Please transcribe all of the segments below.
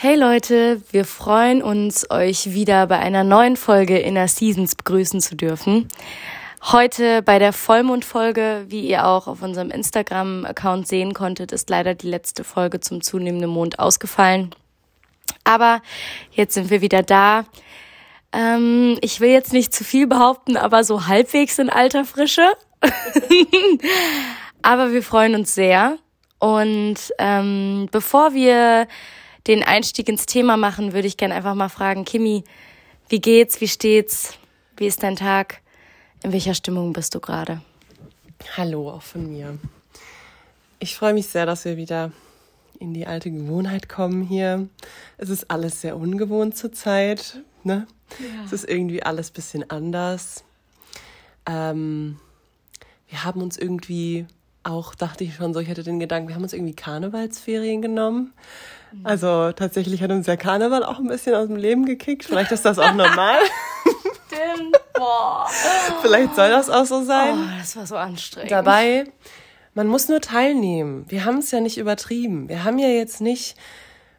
Hey Leute, wir freuen uns, euch wieder bei einer neuen Folge Inner Seasons begrüßen zu dürfen. Heute bei der Vollmondfolge, wie ihr auch auf unserem Instagram-Account sehen konntet, ist leider die letzte Folge zum zunehmenden Mond ausgefallen. Aber jetzt sind wir wieder da. Ähm, ich will jetzt nicht zu viel behaupten, aber so halbwegs in alter Frische. aber wir freuen uns sehr. Und ähm, bevor wir den Einstieg ins Thema machen, würde ich gerne einfach mal fragen, Kimi, wie geht's, wie steht's, wie ist dein Tag, in welcher Stimmung bist du gerade? Hallo auch von mir. Ich freue mich sehr, dass wir wieder in die alte Gewohnheit kommen hier. Es ist alles sehr ungewohnt zurzeit. Ne? Ja. Es ist irgendwie alles ein bisschen anders. Ähm, wir haben uns irgendwie auch, dachte ich schon so, ich hatte den Gedanken, wir haben uns irgendwie Karnevalsferien genommen. Also tatsächlich hat uns der Karneval auch ein bisschen aus dem Leben gekickt. Vielleicht ist das auch normal. Stimmt. Boah. Vielleicht soll das auch so sein. Oh, das war so anstrengend. Dabei, man muss nur teilnehmen. Wir haben es ja nicht übertrieben. Wir haben ja jetzt nicht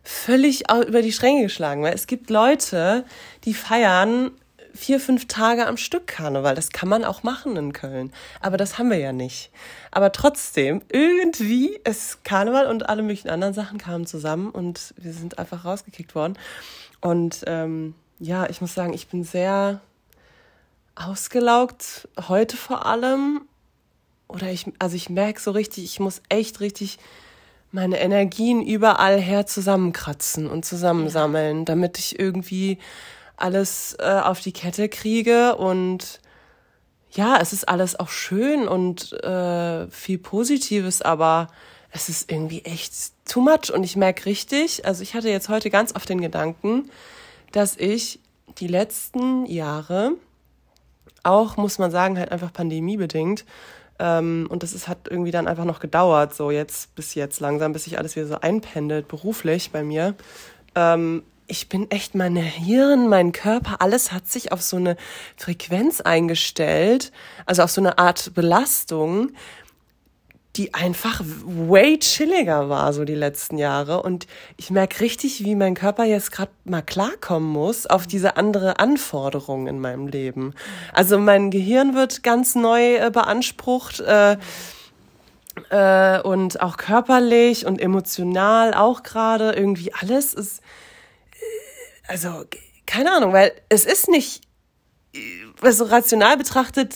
völlig über die Stränge geschlagen, weil es gibt Leute, die feiern vier, fünf Tage am Stück Karneval. Das kann man auch machen in Köln. Aber das haben wir ja nicht. Aber trotzdem, irgendwie ist Karneval und alle möglichen anderen Sachen kamen zusammen und wir sind einfach rausgekickt worden. Und ähm, ja, ich muss sagen, ich bin sehr ausgelaugt, heute vor allem. Oder ich, also ich merke so richtig, ich muss echt richtig meine Energien überall her zusammenkratzen und zusammensammeln, damit ich irgendwie alles äh, auf die Kette kriege und ja, es ist alles auch schön und äh, viel Positives, aber es ist irgendwie echt too much und ich merke richtig, also ich hatte jetzt heute ganz oft den Gedanken, dass ich die letzten Jahre auch, muss man sagen, halt einfach pandemiebedingt, ähm, und das ist, hat irgendwie dann einfach noch gedauert, so jetzt bis jetzt langsam, bis sich alles wieder so einpendelt, beruflich bei mir. Ähm, ich bin echt, meine Hirn, mein Körper, alles hat sich auf so eine Frequenz eingestellt, also auf so eine Art Belastung, die einfach way chilliger war, so die letzten Jahre. Und ich merke richtig, wie mein Körper jetzt gerade mal klarkommen muss auf diese andere Anforderung in meinem Leben. Also mein Gehirn wird ganz neu äh, beansprucht. Äh, äh, und auch körperlich und emotional auch gerade irgendwie alles ist also keine Ahnung, weil es ist nicht, also rational betrachtet,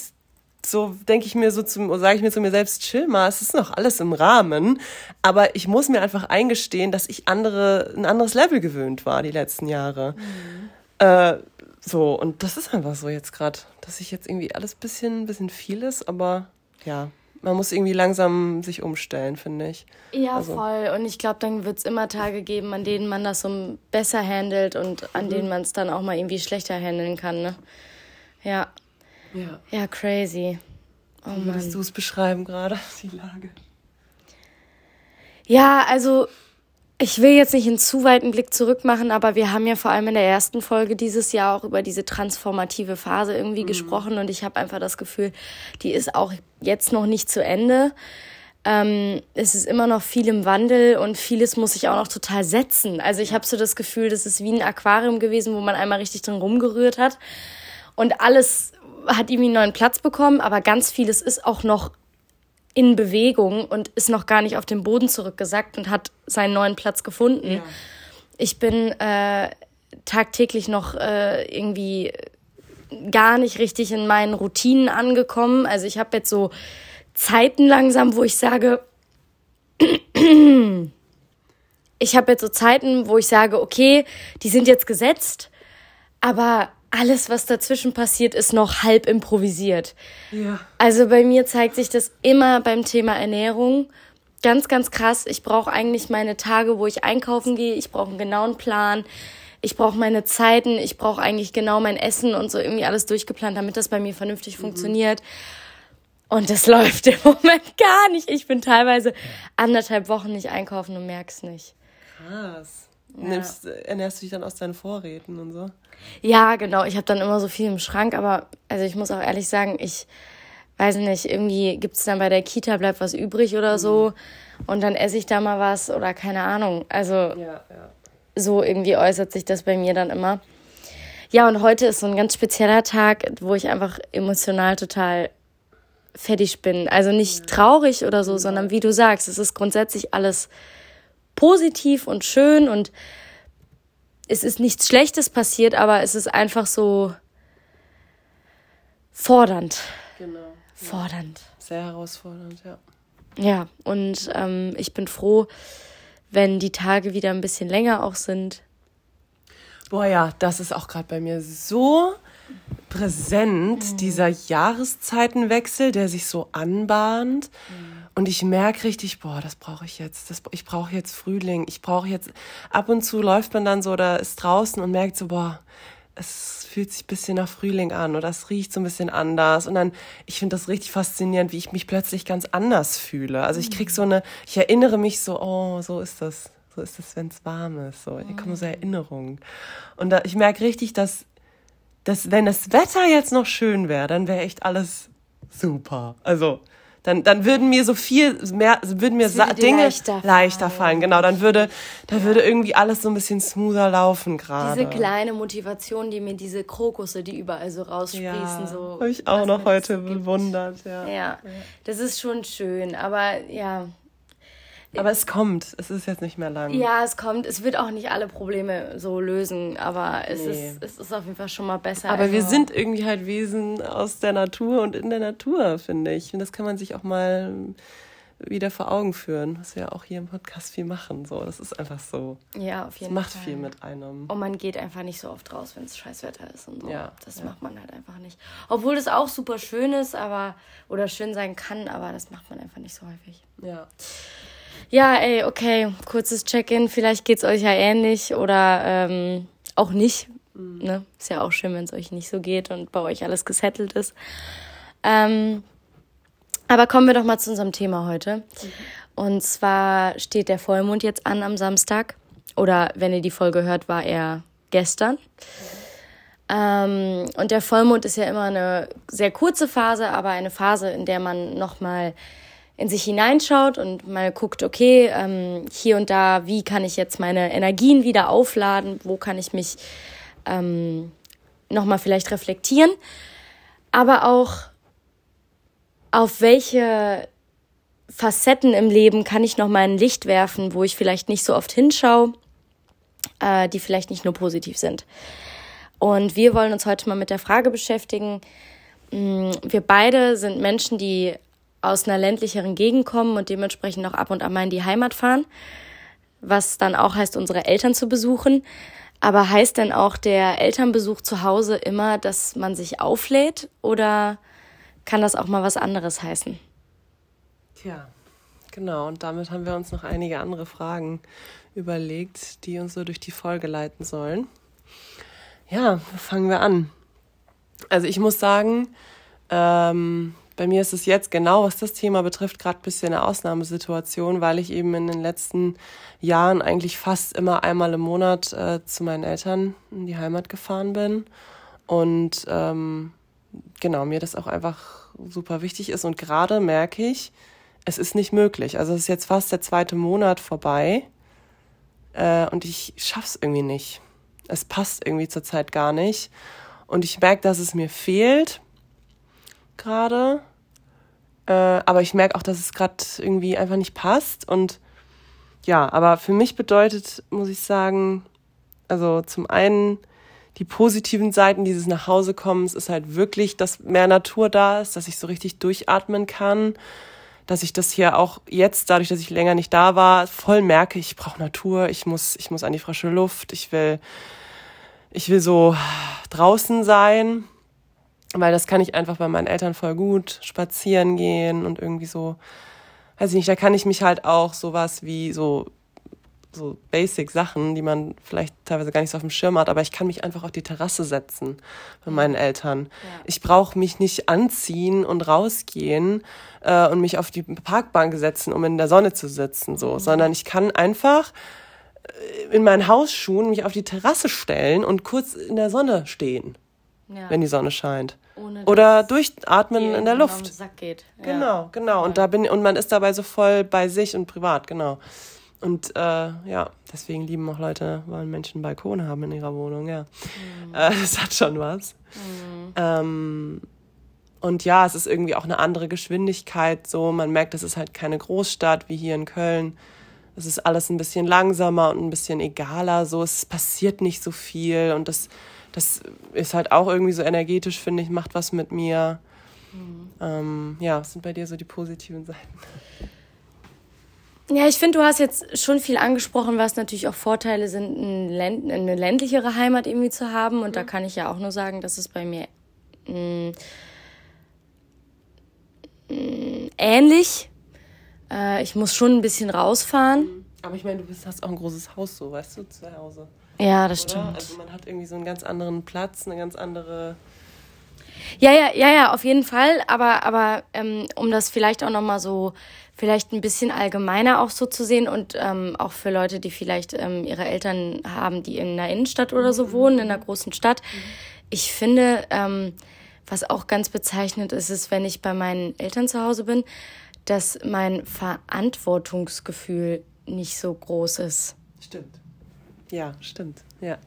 so denke ich mir so zum, sage ich mir zu mir selbst, chill mal, es ist noch alles im Rahmen, aber ich muss mir einfach eingestehen, dass ich andere, ein anderes Level gewöhnt war die letzten Jahre. Mhm. Äh, so, und das ist einfach so jetzt gerade, dass ich jetzt irgendwie alles bisschen, bisschen viel ist, aber ja, man muss irgendwie langsam sich umstellen, finde ich. Ja, also. voll. Und ich glaube, dann wird es immer Tage geben, an denen man das so besser handelt und an mhm. denen man es dann auch mal irgendwie schlechter handeln kann. Ne? Ja. Ja. Ja, crazy. Oh, Wie würdest du es beschreiben gerade, die Lage? Ja, also ich will jetzt nicht einen zu weiten Blick zurück machen, aber wir haben ja vor allem in der ersten Folge dieses Jahr auch über diese transformative Phase irgendwie mhm. gesprochen und ich habe einfach das Gefühl, die ist auch jetzt noch nicht zu Ende. Ähm, es ist immer noch viel im Wandel und vieles muss sich auch noch total setzen. Also ich habe so das Gefühl, das ist wie ein Aquarium gewesen, wo man einmal richtig drin rumgerührt hat und alles hat irgendwie einen neuen Platz bekommen, aber ganz vieles ist auch noch in Bewegung und ist noch gar nicht auf den Boden zurückgesackt und hat seinen neuen Platz gefunden. Ja. Ich bin äh, tagtäglich noch äh, irgendwie gar nicht richtig in meinen Routinen angekommen. Also ich habe jetzt so Zeiten langsam, wo ich sage, ich habe jetzt so Zeiten, wo ich sage, okay, die sind jetzt gesetzt, aber alles, was dazwischen passiert, ist noch halb improvisiert. Ja. Also bei mir zeigt sich das immer beim Thema Ernährung. Ganz, ganz krass. Ich brauche eigentlich meine Tage, wo ich einkaufen gehe. Ich brauche einen genauen Plan. Ich brauche meine Zeiten. Ich brauche eigentlich genau mein Essen und so irgendwie alles durchgeplant, damit das bei mir vernünftig mhm. funktioniert. Und das läuft im Moment gar nicht. Ich bin teilweise anderthalb Wochen nicht einkaufen und merk's nicht. Krass. Ja. Nimmst, ernährst du dich dann aus deinen Vorräten und so? Ja, genau. Ich habe dann immer so viel im Schrank, aber also ich muss auch ehrlich sagen, ich weiß nicht, irgendwie gibt es dann bei der Kita bleibt was übrig oder so mhm. und dann esse ich da mal was oder keine Ahnung. Also ja, ja. so irgendwie äußert sich das bei mir dann immer. Ja, und heute ist so ein ganz spezieller Tag, wo ich einfach emotional total fertig bin. Also nicht traurig oder so, sondern wie du sagst, es ist grundsätzlich alles positiv und schön und es ist nichts Schlechtes passiert, aber es ist einfach so fordernd. Genau. Fordernd. Sehr herausfordernd, ja. Ja, und ähm, ich bin froh, wenn die Tage wieder ein bisschen länger auch sind. Boah ja, das ist auch gerade bei mir so präsent, mhm. dieser Jahreszeitenwechsel, der sich so anbahnt. Mhm. Und ich merke richtig, boah, das brauche ich jetzt. Das, ich brauche jetzt Frühling. Ich brauche jetzt. Ab und zu läuft man dann so oder ist draußen und merkt so, boah, es fühlt sich ein bisschen nach Frühling an oder es riecht so ein bisschen anders. Und dann, ich finde das richtig faszinierend, wie ich mich plötzlich ganz anders fühle. Also ich krieg so eine, ich erinnere mich so, oh, so ist das. So ist es, wenn es warm ist. So, hier kommen so Erinnerungen. Und da, ich merke richtig, dass, dass, wenn das Wetter jetzt noch schön wäre, dann wäre echt alles super. Also, dann, dann würden mir so viel mehr, würden mir würde Dinge leichter, leichter fallen. Genau, dann würde, dann ja. würde irgendwie alles so ein bisschen smoother laufen gerade. Diese kleine Motivation, die mir diese Krokusse, die überall so raussprießen, ja, so. Habe ich auch noch heute bewundert, ja. ja. Das ist schon schön, aber ja, aber es kommt. Es ist jetzt nicht mehr lang. Ja, es kommt. Es wird auch nicht alle Probleme so lösen, aber es, nee. ist, es ist auf jeden Fall schon mal besser. Aber wir sind irgendwie halt Wesen aus der Natur und in der Natur, finde ich. Und das kann man sich auch mal wieder vor Augen führen, was wir auch hier im Podcast viel machen. So, das ist einfach so. Ja, auf jeden Fall. Das macht viel mit einem. Und man geht einfach nicht so oft raus, wenn es Scheißwetter ist und so. Ja, das ja. macht man halt einfach nicht. Obwohl das auch super schön ist, aber oder schön sein kann, aber das macht man einfach nicht so häufig. Ja. Ja, ey, okay, kurzes Check-in. Vielleicht geht's euch ja ähnlich oder ähm, auch nicht. Mhm. Ne? Ist ja auch schön, wenn es euch nicht so geht und bei euch alles gesettelt ist. Ähm, aber kommen wir doch mal zu unserem Thema heute. Mhm. Und zwar steht der Vollmond jetzt an am Samstag. Oder wenn ihr die Folge hört, war er gestern. Mhm. Ähm, und der Vollmond ist ja immer eine sehr kurze Phase, aber eine Phase, in der man nochmal in sich hineinschaut und mal guckt, okay, ähm, hier und da, wie kann ich jetzt meine Energien wieder aufladen, wo kann ich mich ähm, nochmal vielleicht reflektieren, aber auch auf welche Facetten im Leben kann ich nochmal ein Licht werfen, wo ich vielleicht nicht so oft hinschaue, äh, die vielleicht nicht nur positiv sind. Und wir wollen uns heute mal mit der Frage beschäftigen, mm, wir beide sind Menschen, die aus einer ländlicheren Gegend kommen und dementsprechend auch ab und an mal in die Heimat fahren, was dann auch heißt, unsere Eltern zu besuchen. Aber heißt denn auch der Elternbesuch zu Hause immer, dass man sich auflädt oder kann das auch mal was anderes heißen? Tja, genau. Und damit haben wir uns noch einige andere Fragen überlegt, die uns so durch die Folge leiten sollen. Ja, fangen wir an. Also ich muss sagen, ähm, bei mir ist es jetzt genau, was das Thema betrifft, gerade ein bisschen eine Ausnahmesituation, weil ich eben in den letzten Jahren eigentlich fast immer einmal im Monat äh, zu meinen Eltern in die Heimat gefahren bin. Und ähm, genau, mir das auch einfach super wichtig ist. Und gerade merke ich, es ist nicht möglich. Also es ist jetzt fast der zweite Monat vorbei äh, und ich schaff's irgendwie nicht. Es passt irgendwie zurzeit gar nicht. Und ich merke, dass es mir fehlt gerade. Äh, aber ich merke auch, dass es gerade irgendwie einfach nicht passt. Und ja, aber für mich bedeutet, muss ich sagen, also zum einen die positiven Seiten dieses Nachhausekommens ist halt wirklich, dass mehr Natur da ist, dass ich so richtig durchatmen kann, dass ich das hier auch jetzt, dadurch, dass ich länger nicht da war, voll merke, ich brauche Natur, ich muss, ich muss an die frische Luft, ich will, ich will so draußen sein weil das kann ich einfach bei meinen Eltern voll gut spazieren gehen und irgendwie so, weiß ich nicht, da kann ich mich halt auch sowas wie so so basic Sachen, die man vielleicht teilweise gar nicht so auf dem Schirm hat, aber ich kann mich einfach auf die Terrasse setzen bei meinen Eltern. Ja. Ich brauche mich nicht anziehen und rausgehen äh, und mich auf die Parkbank setzen, um in der Sonne zu sitzen, so, mhm. sondern ich kann einfach äh, in meinen Hausschuhen mich auf die Terrasse stellen und kurz in der Sonne stehen, ja. wenn die Sonne scheint. Ohne, Oder durchatmen in der Luft. Sack geht. Ja. Genau, genau. Und da bin und man ist dabei so voll bei sich und privat, genau. und äh, ja, deswegen lieben auch Leute, wollen Menschen Balkone haben in ihrer Wohnung, ja. Mhm. Äh, das hat schon was. Mhm. Ähm, und ja, es ist irgendwie auch eine andere Geschwindigkeit. So, man merkt, es ist halt keine Großstadt wie hier in Köln. Es ist alles ein bisschen langsamer und ein bisschen egaler. So, es passiert nicht so viel und das, das ist halt auch irgendwie so energetisch, finde ich, macht was mit mir. Mhm. Ähm, ja, was sind bei dir so die positiven Seiten? Ja, ich finde, du hast jetzt schon viel angesprochen, was natürlich auch Vorteile sind, eine ländlichere Heimat irgendwie zu haben. Und mhm. da kann ich ja auch nur sagen, dass es bei mir mh, mh, ähnlich. Äh, ich muss schon ein bisschen rausfahren. Mhm. Aber ich meine, du bist, hast auch ein großes Haus, so, weißt du, zu Hause. Ja, das Oder? stimmt. Also man hat irgendwie so einen ganz anderen Platz, eine ganz andere. Ja, ja, ja, ja, auf jeden Fall. Aber, aber ähm, um das vielleicht auch nochmal so vielleicht ein bisschen allgemeiner auch so zu sehen und ähm, auch für Leute, die vielleicht ähm, ihre Eltern haben, die in einer Innenstadt oder so wohnen, in einer großen Stadt. Ich finde, ähm, was auch ganz bezeichnend ist, ist, wenn ich bei meinen Eltern zu Hause bin, dass mein Verantwortungsgefühl nicht so groß ist. Stimmt. Ja, stimmt. Ja.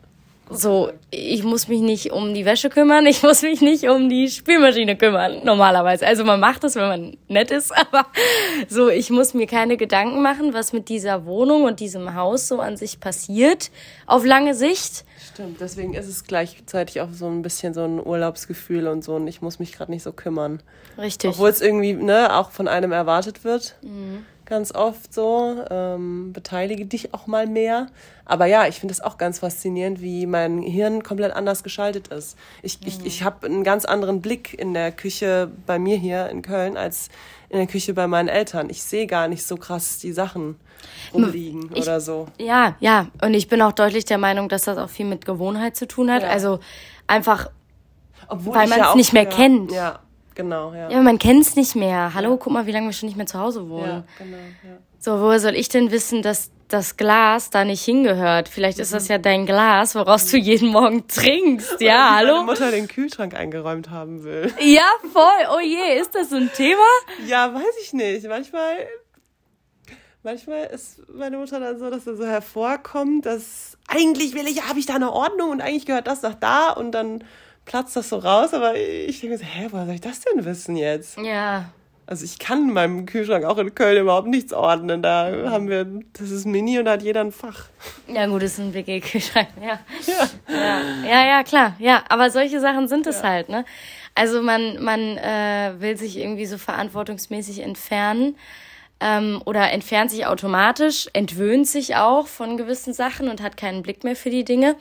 So, ich muss mich nicht um die Wäsche kümmern, ich muss mich nicht um die Spülmaschine kümmern, normalerweise. Also man macht das, wenn man nett ist, aber so, ich muss mir keine Gedanken machen, was mit dieser Wohnung und diesem Haus so an sich passiert, auf lange Sicht. Stimmt, deswegen ist es gleichzeitig auch so ein bisschen so ein Urlaubsgefühl und so und ich muss mich gerade nicht so kümmern. Richtig. Obwohl es irgendwie, ne, auch von einem erwartet wird. Mhm ganz oft so. Ähm, beteilige dich auch mal mehr. Aber ja, ich finde es auch ganz faszinierend, wie mein Hirn komplett anders geschaltet ist. Ich, mhm. ich, ich habe einen ganz anderen Blick in der Küche bei mir hier in Köln als in der Küche bei meinen Eltern. Ich sehe gar nicht so krass die Sachen rumliegen ich, oder so. Ja, ja. Und ich bin auch deutlich der Meinung, dass das auch viel mit Gewohnheit zu tun hat. Ja. Also einfach, Obwohl weil man es ja nicht mehr ja, kennt. Ja, Genau, ja. Ja, man kennt es nicht mehr. Hallo, ja. guck mal, wie lange wir schon nicht mehr zu Hause wohnen. Ja, genau, ja. So, woher soll ich denn wissen, dass das Glas da nicht hingehört? Vielleicht mhm. ist das mhm. ja dein Glas, woraus du jeden Morgen trinkst. Ja, Oder hallo? Meine Mutter den Kühlschrank eingeräumt haben will. Ja, voll. Oh je, ist das so ein Thema? Ja, weiß ich nicht. Manchmal, manchmal ist meine Mutter dann so, dass er so hervorkommt, dass eigentlich will ich, habe ich da eine Ordnung und eigentlich gehört das nach da und dann platzt das so raus, aber ich denke so, hä, woher soll ich das denn wissen jetzt? Ja. Also ich kann in meinem Kühlschrank auch in Köln überhaupt nichts ordnen. Da haben wir, das ist mini und da hat jeder ein Fach. Ja gut, das ist ein WG-Kühlschrank, ja. Ja. ja. ja. Ja, klar. Ja, aber solche Sachen sind es ja. halt, ne? Also man, man äh, will sich irgendwie so verantwortungsmäßig entfernen ähm, oder entfernt sich automatisch, entwöhnt sich auch von gewissen Sachen und hat keinen Blick mehr für die Dinge.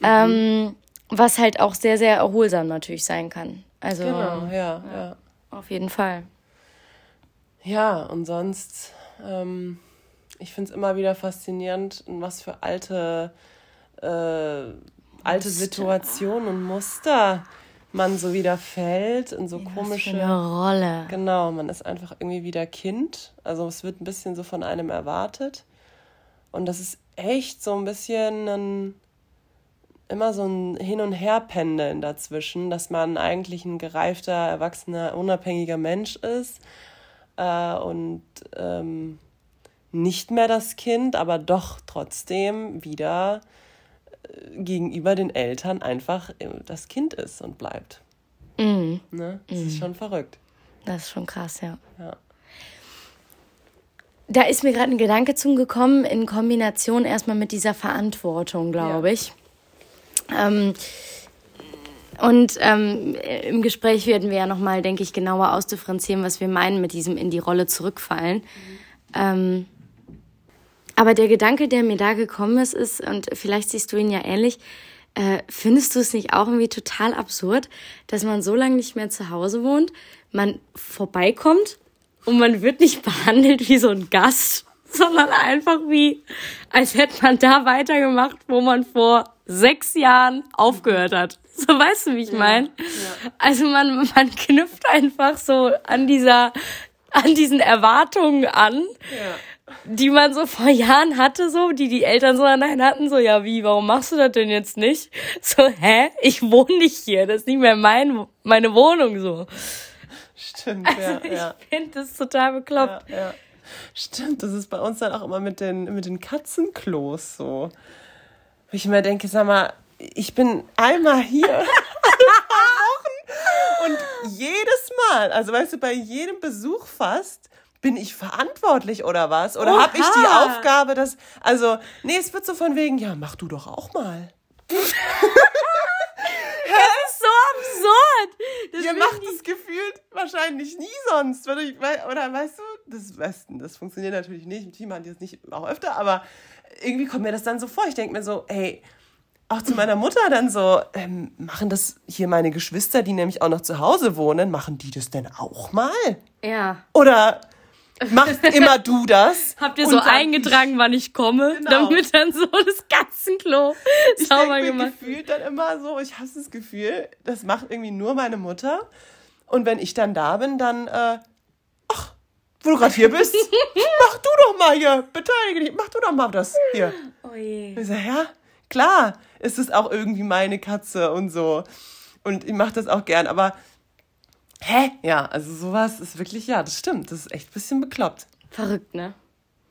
Mhm. Ähm, was halt auch sehr, sehr erholsam natürlich sein kann. Also, genau, ja, ja. Auf jeden Fall. Ja, und sonst, ähm, ich finde es immer wieder faszinierend, in was für alte, äh, alte Situationen und Muster man so wieder fällt, in so ja, komische. Was eine Rolle. Genau, man ist einfach irgendwie wieder Kind. Also es wird ein bisschen so von einem erwartet. Und das ist echt so ein bisschen ein immer so ein Hin- und Herpendeln dazwischen, dass man eigentlich ein gereifter, erwachsener, unabhängiger Mensch ist äh, und ähm, nicht mehr das Kind, aber doch trotzdem wieder äh, gegenüber den Eltern einfach äh, das Kind ist und bleibt. Mhm. Ne? Das mhm. ist schon verrückt. Das ist schon krass, ja. ja. Da ist mir gerade ein Gedanke zugekommen in Kombination erstmal mit dieser Verantwortung, glaube ja. ich. Ähm, und ähm, im Gespräch werden wir ja nochmal, denke ich, genauer ausdifferenzieren, was wir meinen mit diesem in die Rolle zurückfallen. Mhm. Ähm, aber der Gedanke, der mir da gekommen ist, ist, und vielleicht siehst du ihn ja ähnlich, äh, findest du es nicht auch irgendwie total absurd, dass man so lange nicht mehr zu Hause wohnt, man vorbeikommt und man wird nicht behandelt wie so ein Gast, sondern einfach wie, als hätte man da weitergemacht, wo man vor sechs Jahren aufgehört hat. So weißt du, wie ich meine? Ja, ja. Also man, man knüpft einfach so an dieser, an diesen Erwartungen an, ja. die man so vor Jahren hatte, so, die die Eltern so an einen hatten, so, ja, wie, warum machst du das denn jetzt nicht? So, hä? Ich wohne nicht hier, das ist nicht mehr mein, meine Wohnung, so. Stimmt, also ja. Ich finde das total bekloppt. Ja, ja. Stimmt, das ist bei uns dann auch immer mit den, mit den Katzenklos so. Wo ich mir denke, sag mal, ich bin einmal hier und jedes Mal, also weißt du, bei jedem Besuch fast, bin ich verantwortlich oder was? Oder habe ich die Aufgabe, dass, also, nee, es wird so von wegen, ja, mach du doch auch mal. Das ist so absurd. Das Ihr macht es gefühlt wahrscheinlich nie sonst. Oder, weißt du, das, das funktioniert natürlich nicht. Im Team machen die das nicht auch öfter, aber irgendwie kommt mir das dann so vor. Ich denke mir so, ey, auch zu meiner Mutter dann so, ähm, machen das hier meine Geschwister, die nämlich auch noch zu Hause wohnen, machen die das denn auch mal? Ja. Oder machst immer du das? Habt ihr so eingetragen, wann ich komme, genau. damit dann so das Katzenklo ich sauber mir gemacht gefühlt dann immer so, ich hasse das Gefühl, das macht irgendwie nur meine Mutter. Und wenn ich dann da bin, dann, äh, wo du gerade hier bist, mach du doch mal hier, beteilige dich, mach du doch mal das hier. Oh je. Ich so, ja, klar, ist es auch irgendwie meine Katze und so. Und ich mache das auch gern, aber hä? Ja, also sowas ist wirklich, ja, das stimmt. Das ist echt ein bisschen bekloppt. Verrückt, ne?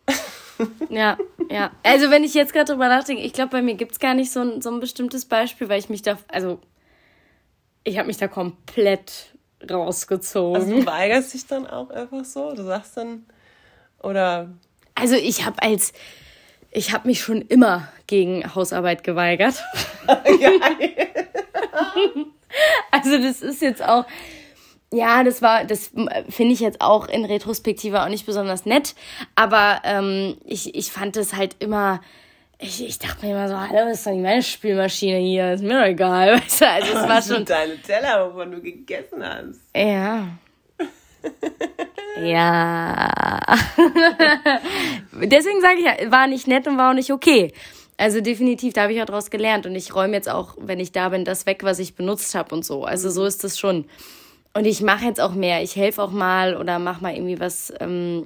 ja, ja. Also wenn ich jetzt gerade drüber nachdenke, ich glaube, bei mir gibt es gar nicht so ein, so ein bestimmtes Beispiel, weil ich mich da, also ich habe mich da komplett rausgezogen. Also du weigerst dich dann auch einfach so? Du sagst dann, oder? Also ich habe als, ich habe mich schon immer gegen Hausarbeit geweigert. also das ist jetzt auch, ja, das war, das finde ich jetzt auch in Retrospektive auch nicht besonders nett, aber ähm, ich, ich fand es halt immer, ich, ich dachte mir immer so, hallo, das ist doch nicht meine Spielmaschine hier, ist mir doch egal, weißt du, also es war schon... deine Teller, wovon du gegessen hast. Ja. ja. Deswegen sage ich ja, war nicht nett und war auch nicht okay. Also definitiv, da habe ich ja draus gelernt und ich räume jetzt auch, wenn ich da bin, das weg, was ich benutzt habe und so. Also so ist das schon. Und ich mache jetzt auch mehr. Ich helfe auch mal oder mache mal irgendwie was ähm,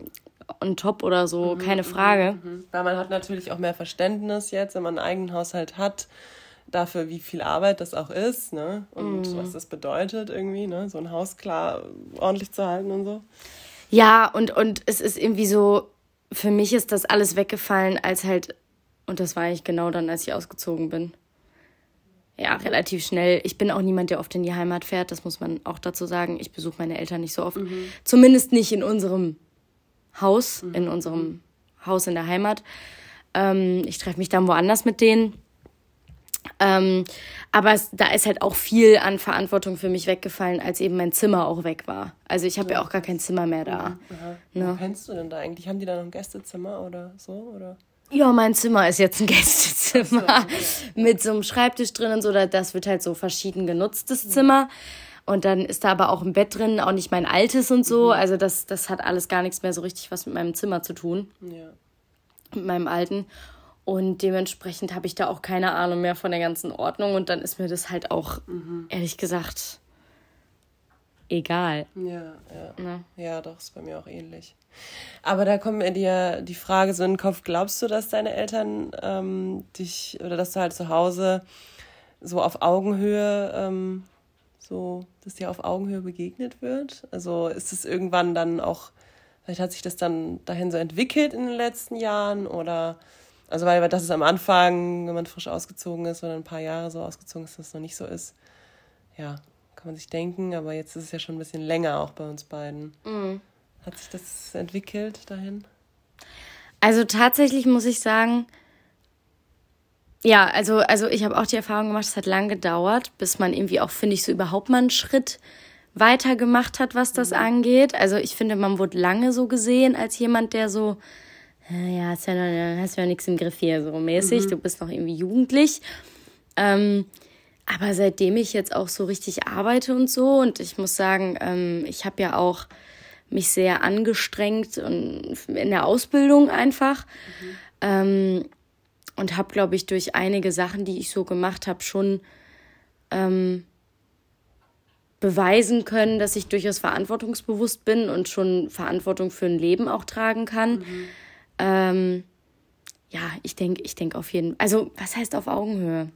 on top oder so, mhm, keine mhm, Frage. Mhm. Weil man hat natürlich auch mehr Verständnis jetzt, wenn man einen eigenen Haushalt hat, dafür, wie viel Arbeit das auch ist, ne? Und mhm. was das bedeutet irgendwie, ne? So ein Haus klar ordentlich zu halten und so. Ja, und, und es ist irgendwie so, für mich ist das alles weggefallen, als halt, und das war eigentlich genau dann, als ich ausgezogen bin ja, relativ schnell. Ich bin auch niemand, der oft in die Heimat fährt, das muss man auch dazu sagen. Ich besuche meine Eltern nicht so oft. Mhm. Zumindest nicht in unserem Haus, mhm. in unserem Haus in der Heimat. Ähm, ich treffe mich dann woanders mit denen. Ähm, aber es, da ist halt auch viel an Verantwortung für mich weggefallen, als eben mein Zimmer auch weg war. Also ich habe ja. ja. auch gar kein Zimmer mehr da. Mhm. Ne? Wo kennst du denn da eigentlich? Haben die da noch ein Gästezimmer oder so? Oder? Ja, mein Zimmer ist jetzt ein Gästezimmer mit so einem Schreibtisch drin und so. Das wird halt so verschieden genutztes Zimmer. Und dann ist da aber auch ein Bett drin, auch nicht mein altes und so. Mhm. Also das, das hat alles gar nichts mehr so richtig was mit meinem Zimmer zu tun. Ja. Mit meinem alten. Und dementsprechend habe ich da auch keine Ahnung mehr von der ganzen Ordnung. Und dann ist mir das halt auch, mhm. ehrlich gesagt, egal. Ja, ja. Na? Ja, doch, ist bei mir auch ähnlich. Aber da kommt mir dir die Frage so in den Kopf, glaubst du, dass deine Eltern ähm, dich oder dass du halt zu Hause so auf Augenhöhe, ähm, so, dass dir auf Augenhöhe begegnet wird? Also ist es irgendwann dann auch, vielleicht hat sich das dann dahin so entwickelt in den letzten Jahren oder, also weil das ist am Anfang, wenn man frisch ausgezogen ist oder ein paar Jahre so ausgezogen ist, dass es noch nicht so ist. Ja, kann man sich denken, aber jetzt ist es ja schon ein bisschen länger auch bei uns beiden. Mhm. Hat sich das entwickelt dahin? Also tatsächlich muss ich sagen, ja, also, also ich habe auch die Erfahrung gemacht, es hat lang gedauert, bis man irgendwie auch, finde ich, so überhaupt mal einen Schritt weiter gemacht hat, was das mhm. angeht. Also ich finde, man wurde lange so gesehen als jemand, der so, ja, hast ja, noch, hast ja nichts im Griff hier, so mäßig, mhm. du bist noch irgendwie jugendlich. Ähm, aber seitdem ich jetzt auch so richtig arbeite und so, und ich muss sagen, ähm, ich habe ja auch mich sehr angestrengt und in der Ausbildung einfach. Mhm. Ähm, und habe, glaube ich, durch einige Sachen, die ich so gemacht habe, schon ähm, beweisen können, dass ich durchaus verantwortungsbewusst bin und schon Verantwortung für ein Leben auch tragen kann. Mhm. Ähm, ja, ich denke, ich denke auf jeden Fall. Also, was heißt auf Augenhöhe?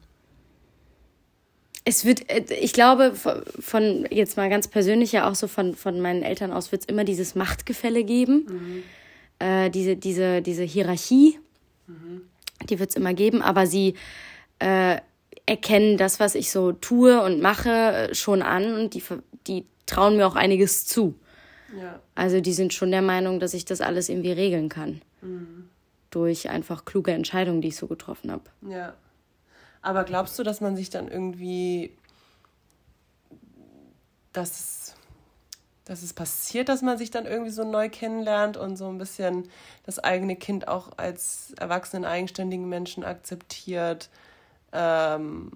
es wird, äh, ich glaube, von jetzt mal ganz persönlich ja auch so von, von meinen Eltern aus wird es immer dieses Machtgefälle geben. Mhm. äh, diese, diese, diese Hierarchie, mhm. Die wird es immer geben, aber sie äh, erkennen das, was ich so tue und mache, schon an und die, die trauen mir auch einiges zu. Ja. Also die sind schon der Meinung, dass ich das alles irgendwie regeln kann. Mhm. Durch einfach kluge Entscheidungen, die ich so getroffen habe. Ja. Aber glaubst du, dass man sich dann irgendwie, dass dass es passiert, dass man sich dann irgendwie so neu kennenlernt und so ein bisschen das eigene Kind auch als erwachsenen, eigenständigen Menschen akzeptiert? Ähm,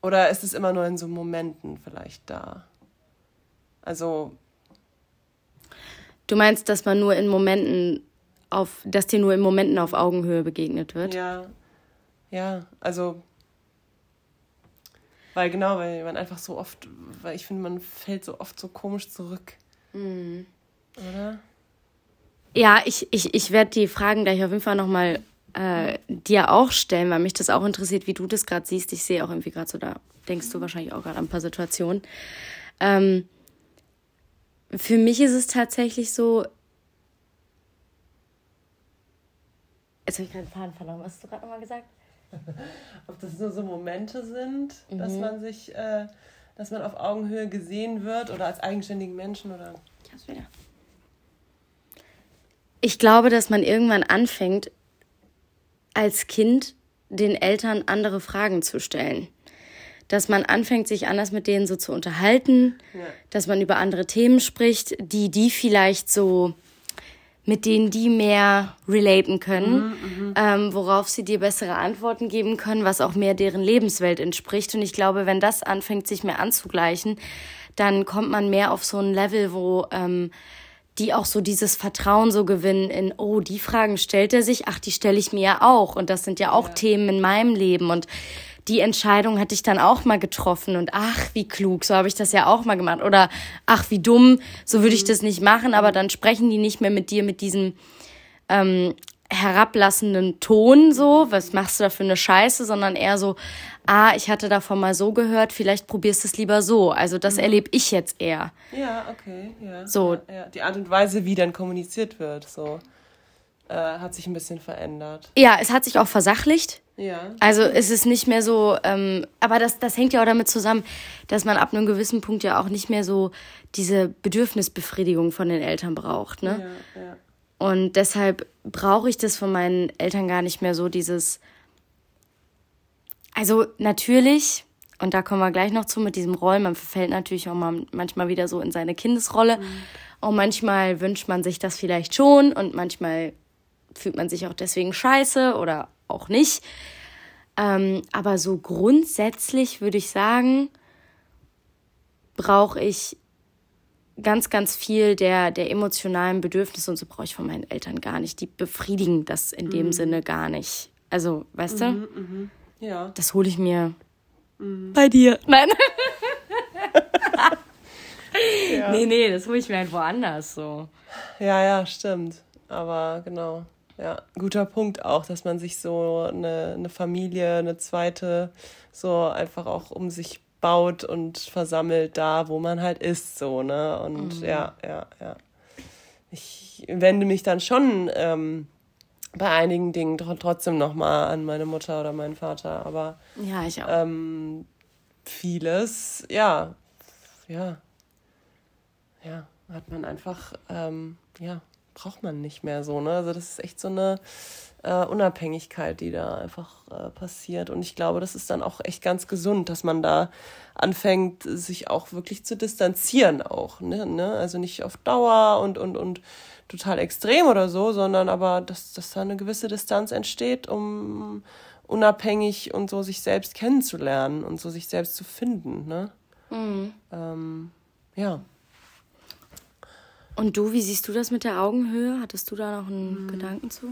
oder ist es immer nur in so Momenten vielleicht da? Also. Du meinst, dass man nur in Momenten auf, dass dir nur in Momenten auf Augenhöhe begegnet wird? Ja. Ja, also. Weil genau, weil man einfach so oft, weil ich finde, man fällt so oft so komisch zurück. Mhm. Oder? Ja, ich, ich, ich werde die Fragen gleich auf jeden Fall nochmal äh, dir auch stellen, weil mich das auch interessiert, wie du das gerade siehst. Ich sehe auch irgendwie gerade so, da denkst du wahrscheinlich auch gerade an ein paar Situationen. Ähm, für mich ist es tatsächlich so. Jetzt habe ich gerade den Faden verloren. Was hast du gerade nochmal gesagt? Ob das nur so Momente sind, mhm. dass man sich, äh, dass man auf Augenhöhe gesehen wird oder als eigenständigen Menschen oder. Wieder. Ich glaube, dass man irgendwann anfängt, als Kind den Eltern andere Fragen zu stellen dass man anfängt, sich anders mit denen so zu unterhalten, ja. dass man über andere Themen spricht, die die vielleicht so mit denen die mehr relaten können, mhm, mhm, ähm, worauf sie dir bessere Antworten geben können, was auch mehr deren Lebenswelt entspricht. Und ich glaube, wenn das anfängt, sich mehr anzugleichen, dann kommt man mehr auf so ein Level, wo ähm, die auch so dieses Vertrauen so gewinnen in, oh, die Fragen stellt er sich, ach, die stelle ich mir ja auch. Und das sind ja auch ja. Themen in meinem Leben. Und die Entscheidung hatte ich dann auch mal getroffen und ach, wie klug, so habe ich das ja auch mal gemacht. Oder ach, wie dumm, so würde ich das nicht machen, aber dann sprechen die nicht mehr mit dir mit diesem ähm, herablassenden Ton so, was machst du da für eine Scheiße, sondern eher so, ah, ich hatte davon mal so gehört, vielleicht probierst du es lieber so. Also das mhm. erlebe ich jetzt eher. Ja, okay, ja. So. Ja, ja. Die Art und Weise, wie dann kommuniziert wird, so, äh, hat sich ein bisschen verändert. Ja, es hat sich auch versachlicht. Ja. Also es ist nicht mehr so, ähm, aber das, das hängt ja auch damit zusammen, dass man ab einem gewissen Punkt ja auch nicht mehr so diese Bedürfnisbefriedigung von den Eltern braucht. Ne? Ja, ja. Und deshalb brauche ich das von meinen Eltern gar nicht mehr so, dieses. Also natürlich, und da kommen wir gleich noch zu mit diesem Rollen, man verfällt natürlich auch mal, manchmal wieder so in seine Kindesrolle. Mhm. Und manchmal wünscht man sich das vielleicht schon und manchmal fühlt man sich auch deswegen scheiße oder auch nicht. Ähm, aber so grundsätzlich würde ich sagen, brauche ich ganz, ganz viel der, der emotionalen Bedürfnisse und so brauche ich von meinen Eltern gar nicht. Die befriedigen das in dem mhm. Sinne gar nicht. Also, weißt mhm, du? Mhm. Ja. Das hole ich mir mhm. bei dir. Nein. ja. Nee, nee, das hole ich mir halt woanders so. Ja, ja, stimmt. Aber genau. Ja, guter Punkt auch, dass man sich so eine, eine Familie, eine zweite, so einfach auch um sich baut und versammelt da, wo man halt ist, so, ne? Und mhm. ja, ja, ja. Ich wende mich dann schon ähm, bei einigen Dingen trotzdem nochmal an meine Mutter oder meinen Vater, aber ja, ich auch. Ähm, vieles, ja, ja, ja, hat man einfach, ähm, ja, braucht man nicht mehr so. Ne? Also das ist echt so eine äh, Unabhängigkeit, die da einfach äh, passiert. Und ich glaube, das ist dann auch echt ganz gesund, dass man da anfängt, sich auch wirklich zu distanzieren auch. Ne? ne? Also nicht auf Dauer und, und, und total extrem oder so, sondern aber, dass, dass da eine gewisse Distanz entsteht, um unabhängig und so sich selbst kennenzulernen und so sich selbst zu finden. Ne? Mhm. Ähm, ja. Und du, wie siehst du das mit der Augenhöhe? Hattest du da noch einen mhm. Gedanken zu?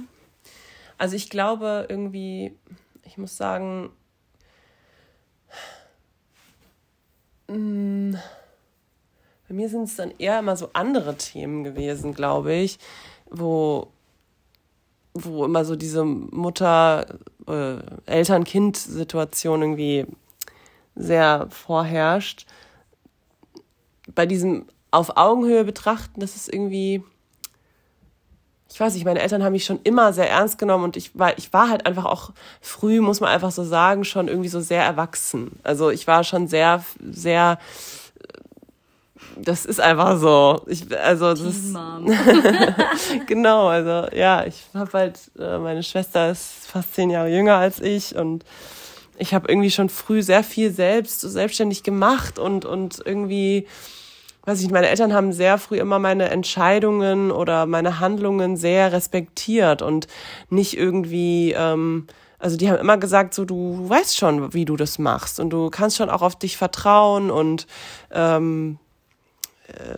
Also ich glaube irgendwie, ich muss sagen, mm, bei mir sind es dann eher immer so andere Themen gewesen, glaube ich, wo, wo immer so diese Mutter, äh, Eltern-Kind-Situation irgendwie sehr vorherrscht. Bei diesem auf Augenhöhe betrachten, das ist irgendwie, ich weiß nicht, meine Eltern haben mich schon immer sehr ernst genommen und ich war, ich war halt einfach auch früh, muss man einfach so sagen, schon irgendwie so sehr erwachsen. Also ich war schon sehr, sehr, das ist einfach so. Ich, also das ist, genau, also ja, ich habe halt, äh, meine Schwester ist fast zehn Jahre jünger als ich und ich habe irgendwie schon früh sehr viel selbst, so selbstständig gemacht und, und irgendwie, weiß ich meine Eltern haben sehr früh immer meine Entscheidungen oder meine Handlungen sehr respektiert und nicht irgendwie, ähm, also die haben immer gesagt, so du weißt schon, wie du das machst und du kannst schon auch auf dich vertrauen und ähm, äh,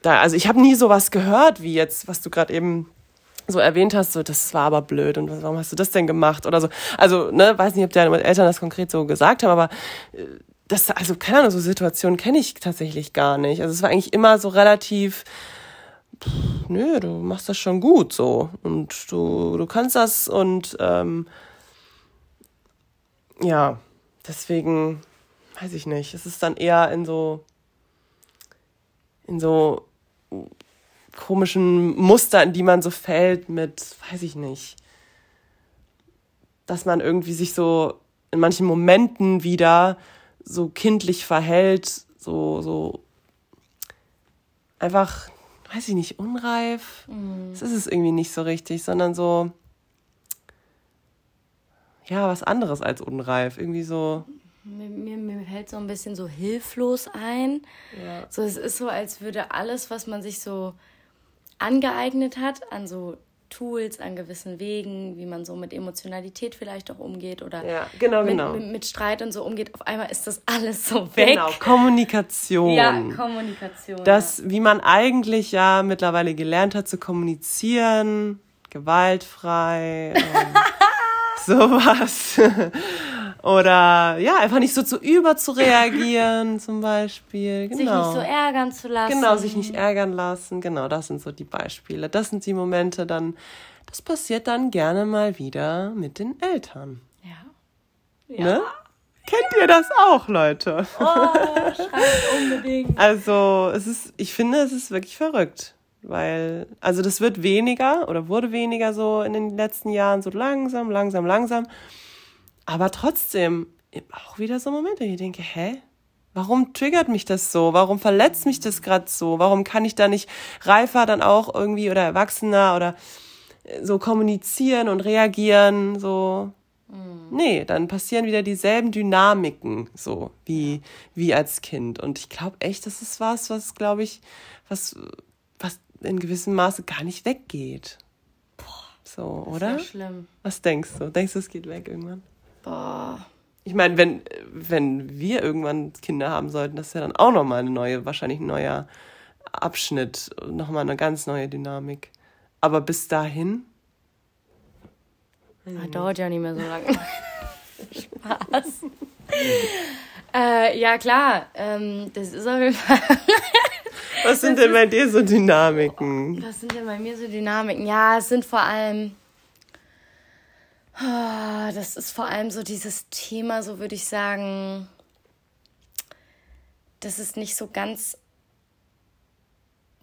da, also ich habe nie sowas gehört wie jetzt, was du gerade eben so erwähnt hast, so das war aber blöd und warum hast du das denn gemacht oder so. Also ne, weiß nicht, ob deine Eltern das konkret so gesagt haben, aber äh, das, also keine Ahnung, so Situationen kenne ich tatsächlich gar nicht. Also es war eigentlich immer so relativ, pff, nö, du machst das schon gut so und du, du kannst das und ähm, ja, deswegen weiß ich nicht. Es ist dann eher in so in so komischen Muster, in die man so fällt mit, weiß ich nicht, dass man irgendwie sich so in manchen Momenten wieder so kindlich verhält, so, so einfach, weiß ich nicht, unreif. Mhm. Das ist es irgendwie nicht so richtig, sondern so, ja, was anderes als unreif. Irgendwie so. Mir, mir, mir fällt so ein bisschen so hilflos ein. Ja. So, es ist so, als würde alles, was man sich so angeeignet hat, an so Tools, an gewissen Wegen, wie man so mit Emotionalität vielleicht auch umgeht oder ja, genau, mit, genau. Mit, mit, Streit und so umgeht. Auf einmal ist das alles so weg. Genau, Kommunikation. Ja, Kommunikation. Das, ja. wie man eigentlich ja mittlerweile gelernt hat zu kommunizieren, gewaltfrei, ähm, sowas. Oder ja, einfach nicht so zu über zu reagieren, zum Beispiel. Genau. Sich nicht so ärgern zu lassen. Genau, sich nicht ärgern lassen. Genau, das sind so die Beispiele. Das sind die Momente dann, das passiert dann gerne mal wieder mit den Eltern. Ja. Ja. Ne? Kennt ihr das auch, Leute? Oh, schreibt unbedingt. Also, es ist, ich finde, es ist wirklich verrückt. Weil, also das wird weniger oder wurde weniger so in den letzten Jahren, so langsam, langsam, langsam. Aber trotzdem auch wieder so Momente, ich denke, hä? Warum triggert mich das so? Warum verletzt mich das gerade so? Warum kann ich da nicht reifer dann auch irgendwie oder erwachsener oder äh, so kommunizieren und reagieren? So, mhm. nee, dann passieren wieder dieselben Dynamiken so wie wie als Kind. Und ich glaube echt, das ist was, was glaube ich, was was in gewissem Maße gar nicht weggeht. Boah, so, oder? Ist schlimm. Was denkst du? Denkst du, es geht weg irgendwann? Boah. Ich meine, wenn, wenn wir irgendwann Kinder haben sollten, das ist ja dann auch nochmal eine neue, wahrscheinlich ein neuer Abschnitt, nochmal eine ganz neue Dynamik. Aber bis dahin. Das dauert ja nicht mehr so lange. Spaß. äh, ja, klar. Ähm, das ist auf jeden Fall. Was sind das denn bei dir so Dynamiken? Was sind denn bei mir so Dynamiken? Ja, es sind vor allem Ah, das ist vor allem so dieses Thema, so würde ich sagen, das ist nicht so ganz.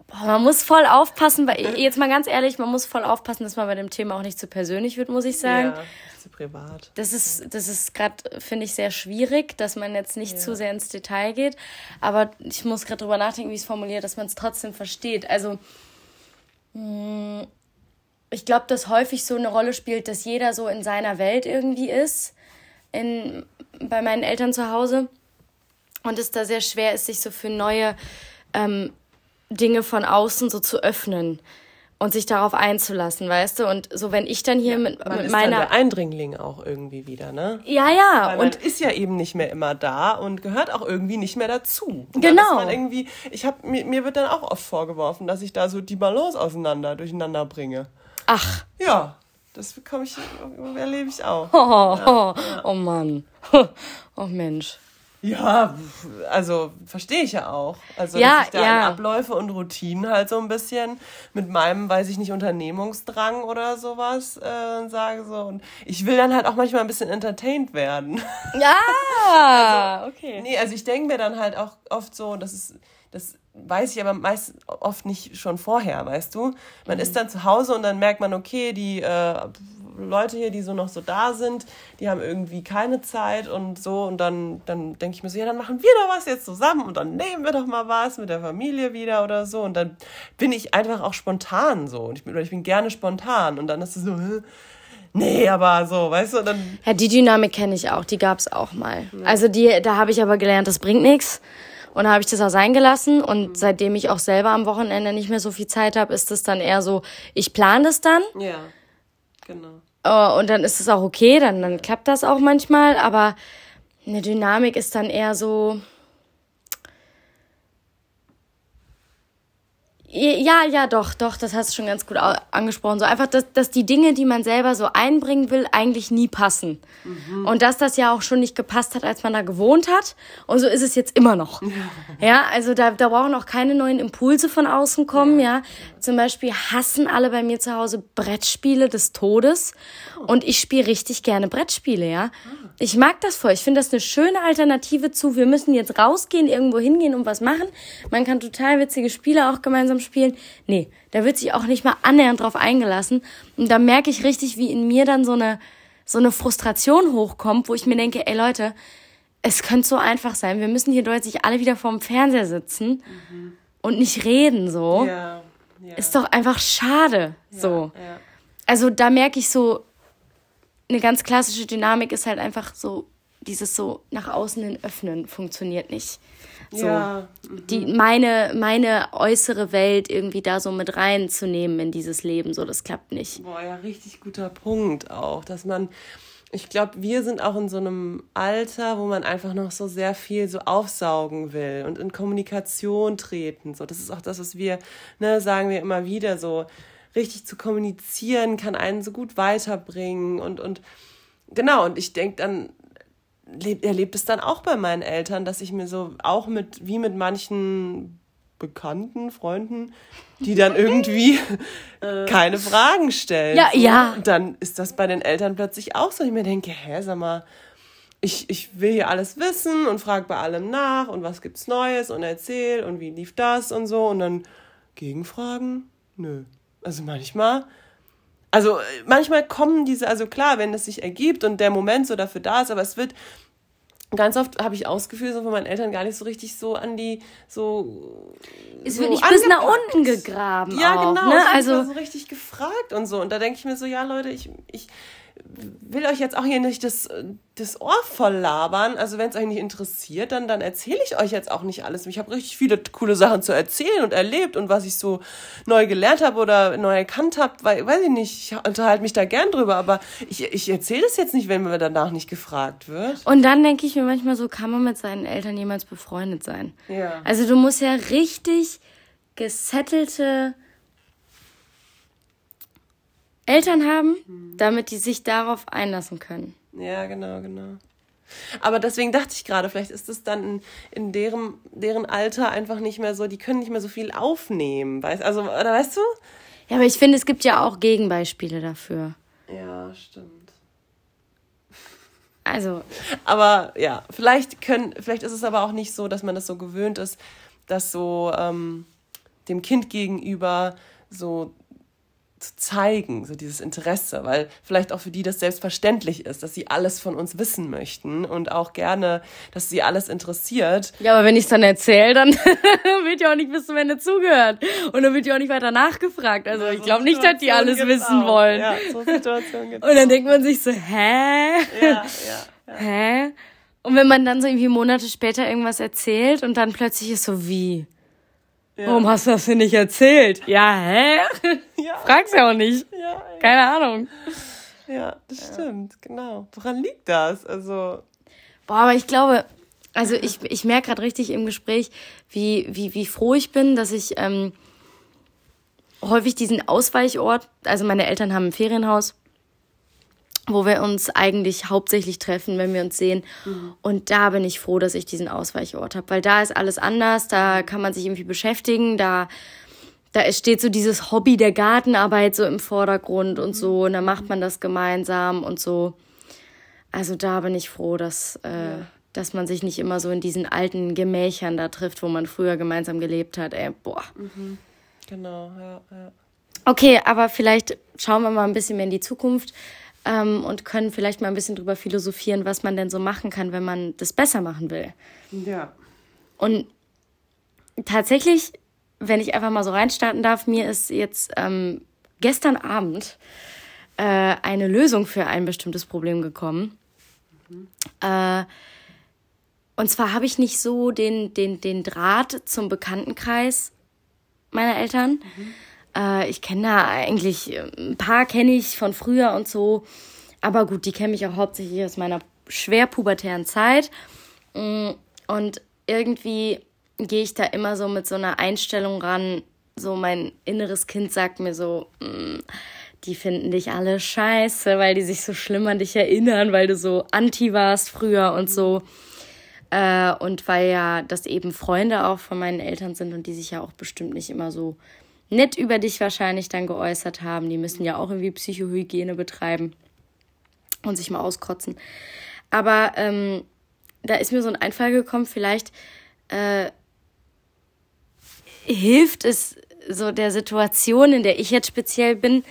Boah, man muss voll aufpassen, weil jetzt mal ganz ehrlich, man muss voll aufpassen, dass man bei dem Thema auch nicht zu persönlich wird, muss ich sagen. Ja, zu privat. Das ist, das ist gerade, finde ich, sehr schwierig, dass man jetzt nicht ja. zu sehr ins Detail geht. Aber ich muss gerade drüber nachdenken, wie ich es formuliere, dass man es trotzdem versteht. Also, mh, hm, ich glaube, dass häufig so eine Rolle spielt, dass jeder so in seiner Welt irgendwie ist, in, bei meinen Eltern zu Hause. Und es da sehr schwer ist, sich so für neue ähm, Dinge von außen so zu öffnen und sich darauf einzulassen, weißt du? Und so, wenn ich dann hier ja, mit, man mit ist meiner. Dann der Eindringling auch irgendwie wieder, ne? Ja, ja. Weil und ist ja eben nicht mehr immer da und gehört auch irgendwie nicht mehr dazu. Genau. Man irgendwie, ich hab, mir, mir wird dann auch oft vorgeworfen, dass ich da so die Balance auseinander, durcheinander bringe. Ach. Ja, das bekomme ich, erlebe ich auch. Oh, ja, ja. oh Mann. Oh Mensch. Ja, also verstehe ich ja auch. Also ja, dass ich da ja. Abläufe und Routinen halt so ein bisschen mit meinem, weiß ich nicht, Unternehmungsdrang oder sowas äh, sage so. Und ich will dann halt auch manchmal ein bisschen entertained werden. Ja, also, okay. Nee, also ich denke mir dann halt auch oft so, das ist das weiß ich aber meist oft nicht schon vorher, weißt du? Man mhm. ist dann zu Hause und dann merkt man, okay, die äh, Leute hier, die so noch so da sind, die haben irgendwie keine Zeit und so. Und dann, dann denke ich mir so, ja, dann machen wir doch was jetzt zusammen und dann nehmen wir doch mal was mit der Familie wieder oder so. Und dann bin ich einfach auch spontan so. Und ich bin, ich bin gerne spontan. Und dann ist es so, nee, aber so, weißt du, dann. Ja, die Dynamik kenne ich auch, die gab es auch mal. Also die, da habe ich aber gelernt, das bringt nichts. Und da habe ich das auch sein gelassen. Und mhm. seitdem ich auch selber am Wochenende nicht mehr so viel Zeit habe, ist es dann eher so, ich plane das dann. Ja, genau. Uh, und dann ist es auch okay, dann, dann klappt das auch manchmal. Aber eine Dynamik ist dann eher so, Ja, ja, doch, doch, das hast du schon ganz gut angesprochen. So einfach, dass, dass die Dinge, die man selber so einbringen will, eigentlich nie passen. Mhm. Und dass das ja auch schon nicht gepasst hat, als man da gewohnt hat. Und so ist es jetzt immer noch. Ja, also da, da brauchen auch keine neuen Impulse von außen kommen, ja. ja. Zum Beispiel hassen alle bei mir zu Hause Brettspiele des Todes. Und ich spiele richtig gerne Brettspiele, ja. Ich mag das voll. Ich finde das eine schöne Alternative zu, wir müssen jetzt rausgehen, irgendwo hingehen und was machen. Man kann total witzige Spiele auch gemeinsam spielen. Nee, da wird sich auch nicht mal annähernd drauf eingelassen. Und da merke ich richtig, wie in mir dann so eine, so eine Frustration hochkommt, wo ich mir denke, ey Leute, es könnte so einfach sein. Wir müssen hier deutlich alle wieder vorm Fernseher sitzen mhm. und nicht reden, so. Ja, ja. Ist doch einfach schade, ja, so. Also da merke ich so, eine ganz klassische Dynamik ist halt einfach so, dieses so nach außen hin öffnen funktioniert nicht. So, ja. Mhm. die, meine, meine äußere Welt irgendwie da so mit reinzunehmen in dieses Leben, so, das klappt nicht. Boah, ja, richtig guter Punkt auch, dass man, ich glaube, wir sind auch in so einem Alter, wo man einfach noch so sehr viel so aufsaugen will und in Kommunikation treten. So, das ist auch das, was wir, ne, sagen wir immer wieder so richtig zu kommunizieren, kann einen so gut weiterbringen und, und genau, und ich denke dann, erlebt es dann auch bei meinen Eltern, dass ich mir so auch mit, wie mit manchen Bekannten, Freunden, die dann irgendwie äh. keine Fragen stellen. Ja, ja. Und dann ist das bei den Eltern plötzlich auch so. Ich mir denke, hä, sag mal, ich, ich will hier alles wissen und frage bei allem nach und was gibt's Neues und erzähl und wie lief das und so und dann Gegenfragen? Nö. Also manchmal, also manchmal kommen diese, also klar, wenn es sich ergibt und der Moment so dafür da ist, aber es wird ganz oft habe ich ausgeführt, so von meinen Eltern gar nicht so richtig so an die so es wird so nicht bis nach unten gegraben ja auch, genau ne? also so richtig gefragt und so und da denke ich mir so ja Leute ich ich will euch jetzt auch hier nicht das, das Ohr voll labern. Also wenn es euch nicht interessiert, dann, dann erzähle ich euch jetzt auch nicht alles. Ich habe richtig viele coole Sachen zu erzählen und erlebt und was ich so neu gelernt habe oder neu erkannt habe, weil, weiß ich nicht, ich unterhalte mich da gern drüber, aber ich, ich erzähle es jetzt nicht, wenn mir danach nicht gefragt wird. Und dann denke ich mir manchmal so, kann man mit seinen Eltern jemals befreundet sein? Ja. Also du musst ja richtig gesettelte Eltern haben, mhm. damit die sich darauf einlassen können. Ja, genau, genau. Aber deswegen dachte ich gerade, vielleicht ist es dann in, in deren, deren Alter einfach nicht mehr so, die können nicht mehr so viel aufnehmen. Weißt, also, oder weißt du? Ja, aber ich finde, es gibt ja auch Gegenbeispiele dafür. Ja, stimmt. Also. Aber ja, vielleicht können, vielleicht ist es aber auch nicht so, dass man das so gewöhnt ist, dass so ähm, dem Kind gegenüber so zu zeigen, so dieses Interesse, weil vielleicht auch für die das selbstverständlich ist, dass sie alles von uns wissen möchten und auch gerne, dass sie alles interessiert. Ja, aber wenn ich es dann erzähle, dann wird ja auch nicht bis zum Ende zugehört und dann wird ja auch nicht weiter nachgefragt. Also ja, ich glaube nicht, dass die alles wissen auch. wollen. Ja, so Situationen gibt's Und dann auch. denkt man sich so, hä? Ja, ja, ja. Hä? Und wenn man dann so irgendwie Monate später irgendwas erzählt und dann plötzlich ist so wie ja. Warum hast du das denn nicht erzählt? Ja, hä? Ja. Frag's ja auch nicht. Ja, ja. Keine Ahnung. Ja, das stimmt, genau. Woran liegt das? Also. Boah, aber ich glaube, also ich, ich merke gerade richtig im Gespräch, wie, wie, wie froh ich bin, dass ich ähm, häufig diesen Ausweichort, also meine Eltern haben ein Ferienhaus wo wir uns eigentlich hauptsächlich treffen, wenn wir uns sehen. Mhm. Und da bin ich froh, dass ich diesen Ausweichort habe, weil da ist alles anders, da kann man sich irgendwie beschäftigen, da da steht so dieses Hobby der Gartenarbeit so im Vordergrund und so, und dann macht man das gemeinsam und so. Also da bin ich froh, dass, äh, ja. dass man sich nicht immer so in diesen alten Gemächern da trifft, wo man früher gemeinsam gelebt hat. Ey, boah. Mhm. Genau, ja, ja. Okay, aber vielleicht schauen wir mal ein bisschen mehr in die Zukunft ähm, und können vielleicht mal ein bisschen drüber philosophieren, was man denn so machen kann, wenn man das besser machen will. Ja. Und tatsächlich, wenn ich einfach mal so reinstarten darf, mir ist jetzt ähm, gestern Abend äh, eine Lösung für ein bestimmtes Problem gekommen. Mhm. Äh, und zwar habe ich nicht so den, den, den Draht zum Bekanntenkreis meiner Eltern. Mhm. Äh, ich kenne da eigentlich, äh, ein paar kenne ich von früher und so. Aber gut, die kennen mich auch hauptsächlich aus meiner schwer pubertären Zeit. Mm, und irgendwie gehe ich da immer so mit so einer Einstellung ran. So mein inneres Kind sagt mir so, mm, die finden dich alle scheiße, weil die sich so schlimm an dich erinnern, weil du so anti warst früher und so. Äh, und weil ja das eben Freunde auch von meinen Eltern sind und die sich ja auch bestimmt nicht immer so nett über dich wahrscheinlich dann geäußert haben. Die müssen ja auch irgendwie Psychohygiene betreiben und sich mal auskotzen. Aber ähm, da ist mir so ein Einfall gekommen, vielleicht äh, hilft es so der Situation, in der ich jetzt speziell bin,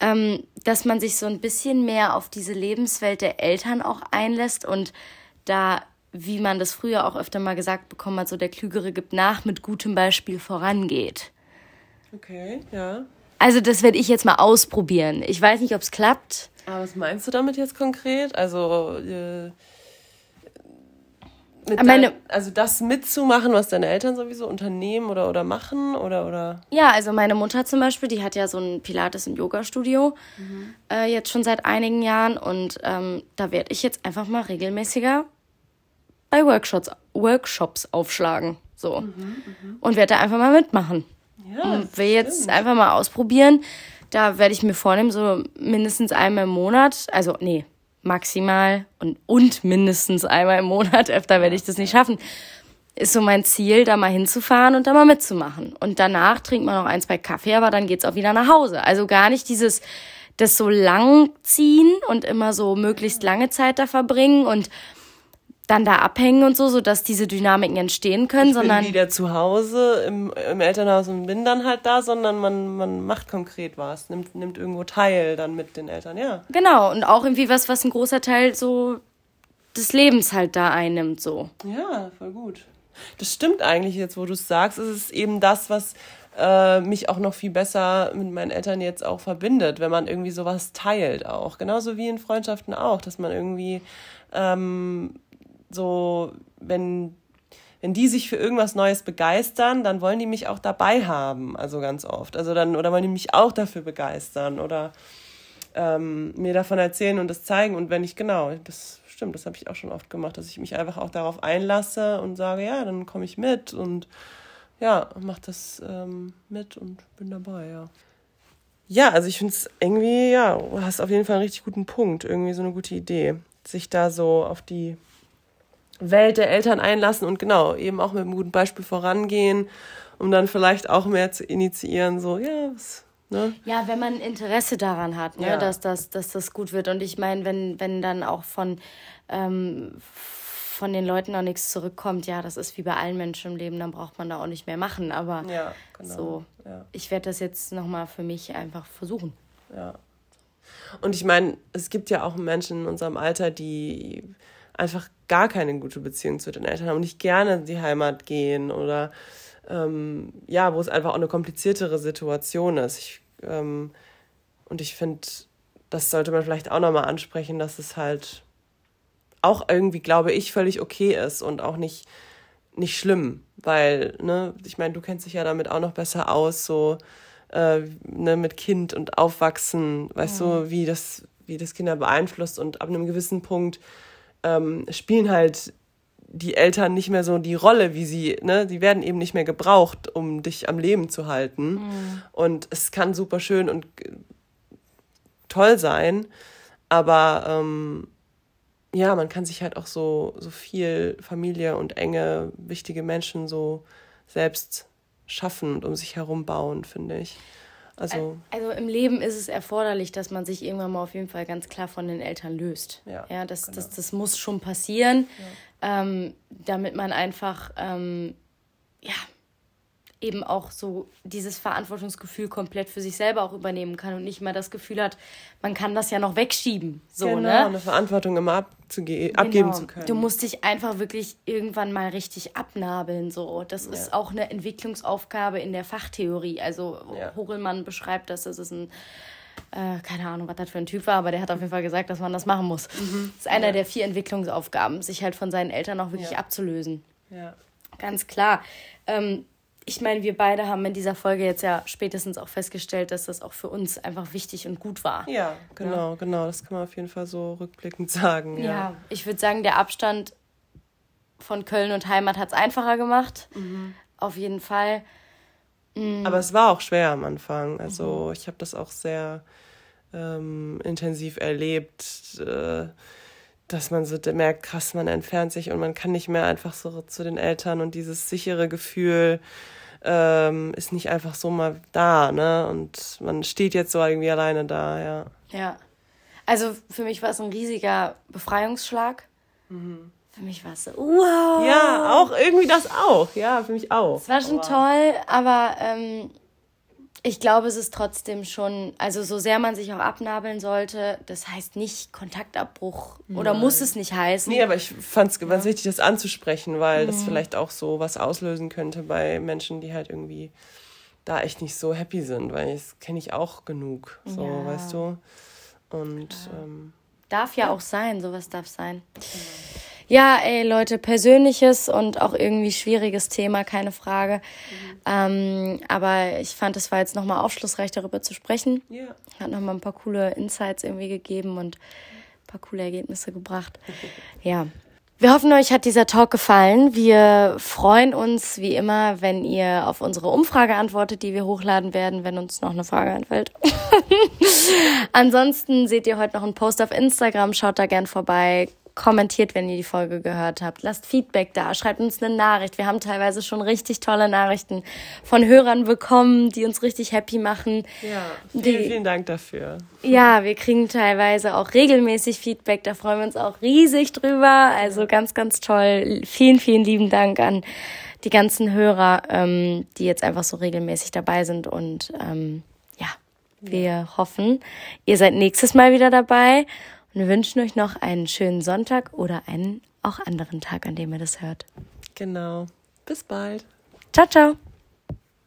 ähm, dass man sich so ein bisschen mehr auf diese Lebenswelt der Eltern auch einlässt und da, wie man das früher auch öfter mal gesagt bekommen hat, so der Klügere gibt nach, mit gutem Beispiel vorangeht. Okay, ja. Also das werde ich jetzt mal ausprobieren. Ich weiß nicht, ob es klappt. Aber was meinst du damit jetzt konkret? Also äh, meine, dein, also das mitzumachen, was deine Eltern sowieso unternehmen oder, oder machen oder, oder? Ja, also meine Mutter zum Beispiel, die hat ja so ein Pilates- und Yoga-Studio mhm. äh, jetzt schon seit einigen Jahren und ähm, da werde ich jetzt einfach mal regelmäßiger bei Workshops, Workshops aufschlagen. So. Mhm, mh. Und werde da einfach mal mitmachen. Ja, und will jetzt einfach mal ausprobieren. Da werde ich mir vornehmen, so mindestens einmal im Monat, also nee, maximal und, und mindestens einmal im Monat, öfter werde ich das nicht schaffen, ist so mein Ziel, da mal hinzufahren und da mal mitzumachen. Und danach trinkt man noch ein, zwei Kaffee, aber dann geht's auch wieder nach Hause. Also gar nicht dieses, das so lang ziehen und immer so möglichst lange Zeit da verbringen und dann da abhängen und so, sodass diese Dynamiken entstehen können, ich sondern. Bin wieder zu Hause im, im Elternhaus und bin dann halt da, sondern man, man macht konkret was, nimmt, nimmt irgendwo teil dann mit den Eltern, ja. Genau, und auch irgendwie was, was ein großer Teil so des Lebens halt da einnimmt, so. Ja, voll gut. Das stimmt eigentlich jetzt, wo du es sagst, ist es eben das, was äh, mich auch noch viel besser mit meinen Eltern jetzt auch verbindet, wenn man irgendwie sowas teilt auch. Genauso wie in Freundschaften auch, dass man irgendwie ähm, so, wenn, wenn die sich für irgendwas Neues begeistern, dann wollen die mich auch dabei haben, also ganz oft. Also dann, oder wollen die mich auch dafür begeistern oder ähm, mir davon erzählen und das zeigen. Und wenn ich, genau, das stimmt, das habe ich auch schon oft gemacht, dass ich mich einfach auch darauf einlasse und sage, ja, dann komme ich mit und ja, mach das ähm, mit und bin dabei, ja. Ja, also ich finde es irgendwie, ja, du hast auf jeden Fall einen richtig guten Punkt, irgendwie so eine gute Idee, sich da so auf die Welt der Eltern einlassen und genau, eben auch mit einem guten Beispiel vorangehen, um dann vielleicht auch mehr zu initiieren, so, ja, was, ne? Ja, wenn man Interesse daran hat, ne, ja. dass, das, dass das gut wird. Und ich meine, wenn, wenn dann auch von, ähm, von den Leuten noch nichts zurückkommt, ja, das ist wie bei allen Menschen im Leben, dann braucht man da auch nicht mehr machen. Aber ja, genau. so, ja. ich werde das jetzt nochmal für mich einfach versuchen. Ja. Und ich meine, es gibt ja auch Menschen in unserem Alter, die einfach gar keine gute Beziehung zu den Eltern haben und nicht gerne in die Heimat gehen oder ähm, ja, wo es einfach auch eine kompliziertere Situation ist. Ich, ähm, und ich finde, das sollte man vielleicht auch nochmal ansprechen, dass es halt auch irgendwie, glaube ich, völlig okay ist und auch nicht, nicht schlimm, weil, ne, ich meine, du kennst dich ja damit auch noch besser aus, so äh, ne, mit Kind und Aufwachsen, weißt mhm. du, wie das, wie das Kinder beeinflusst und ab einem gewissen Punkt ähm, spielen halt die Eltern nicht mehr so die Rolle, wie sie, ne, die werden eben nicht mehr gebraucht, um dich am Leben zu halten. Mhm. Und es kann super schön und toll sein, aber ähm, ja, man kann sich halt auch so, so viel Familie und enge, wichtige Menschen so selbst schaffen und um sich herum bauen, finde ich. Also, also im Leben ist es erforderlich, dass man sich irgendwann mal auf jeden Fall ganz klar von den Eltern löst. Ja, ja das, genau. das, das muss schon passieren. ähm, damit man einfach, ähm, ja, eben auch so dieses Verantwortungsgefühl komplett für sich selber auch übernehmen kann und nicht mal das Gefühl hat, man kann das ja noch wegschieben. So, genau, ne? eine Verantwortung immer abzuge Genau. abgeben zu können. Du musst dich einfach wirklich irgendwann mal richtig abnabeln. So. Das ist auch eine Entwicklungsaufgabe in der Fachtheorie. Also Ja. Hurelmann beschreibt das, das ist ein, äh, keine Ahnung, was das für ein Typ war, aber der hat auf jeden Fall gesagt, dass man das machen muss. Mhm. Das ist einer der vier Entwicklungsaufgaben, sich halt von seinen Eltern auch wirklich Ja. abzulösen. ja. Ganz klar. Ähm, ich meine, wir beide haben in dieser Folge jetzt ja spätestens auch festgestellt, dass das auch für uns einfach wichtig und gut war. ja, genau, genau. Das kann man auf jeden Fall so rückblickend sagen. Ja, Ja. ich würde sagen, der Abstand von Köln und Heimat hat es einfacher gemacht. Mhm. Auf jeden Fall. Aber es war auch schwer am Anfang. Also ich habe das auch sehr ähm, intensiv erlebt, äh, dass man so merkt, krass, man entfernt sich und man kann nicht mehr einfach so zu den Eltern und dieses sichere Gefühl ähm, ist nicht einfach so mal da, ne? Und man steht jetzt so irgendwie alleine da, ja. Ja. Also für mich war es ein riesiger Befreiungsschlag. Für mich war es so, wow. Mhm. Ja, auch irgendwie das auch, ja, für mich auch. Es war schon toll, aber ähm, ich glaube, es ist trotzdem schon, also so sehr man sich auch abnabeln sollte, das heißt nicht Kontaktabbruch oder muss es nicht heißen. Nee, aber ich fand es ganz wichtig, das anzusprechen, weil das vielleicht auch so was auslösen könnte bei Menschen, die halt irgendwie da echt nicht so happy sind, weil das kenne ich auch genug, so, Ja. weißt du. Und ähm, Darf ja auch sein, sowas darf sein. Ja, ey Leute, persönliches und auch irgendwie schwieriges Thema, keine Frage. Ähm, aber ich fand, es war jetzt nochmal aufschlussreich, darüber zu sprechen. ja. Hat nochmal ein paar coole Insights irgendwie gegeben und ein paar coole Ergebnisse gebracht. Ja. Wir hoffen, euch hat dieser Talk gefallen. Wir freuen uns wie immer, wenn ihr auf unsere Umfrage antwortet, die wir hochladen werden, wenn uns noch eine Frage einfällt. Ansonsten seht ihr heute noch einen Post auf Instagram. Schaut da gern vorbei. Kommentiert, wenn ihr die Folge gehört habt. Lasst Feedback da. Schreibt uns eine Nachricht. Wir haben teilweise schon richtig tolle Nachrichten von Hörern bekommen, die uns richtig happy machen. ja. Die- Vielen, vielen Dank dafür. Ja, wir kriegen teilweise auch regelmäßig Feedback. Da freuen wir uns auch riesig drüber. Also ganz, ganz toll. Vielen, vielen lieben Dank an die ganzen Hörer, ähm, die jetzt einfach so regelmäßig dabei sind. Und ähm, ja, wir hoffen, ihr seid nächstes Mal wieder dabei. Und wir wünschen euch noch einen schönen Sonntag oder einen auch anderen Tag, an dem ihr das hört. Genau. Bis bald. Ciao, ciao.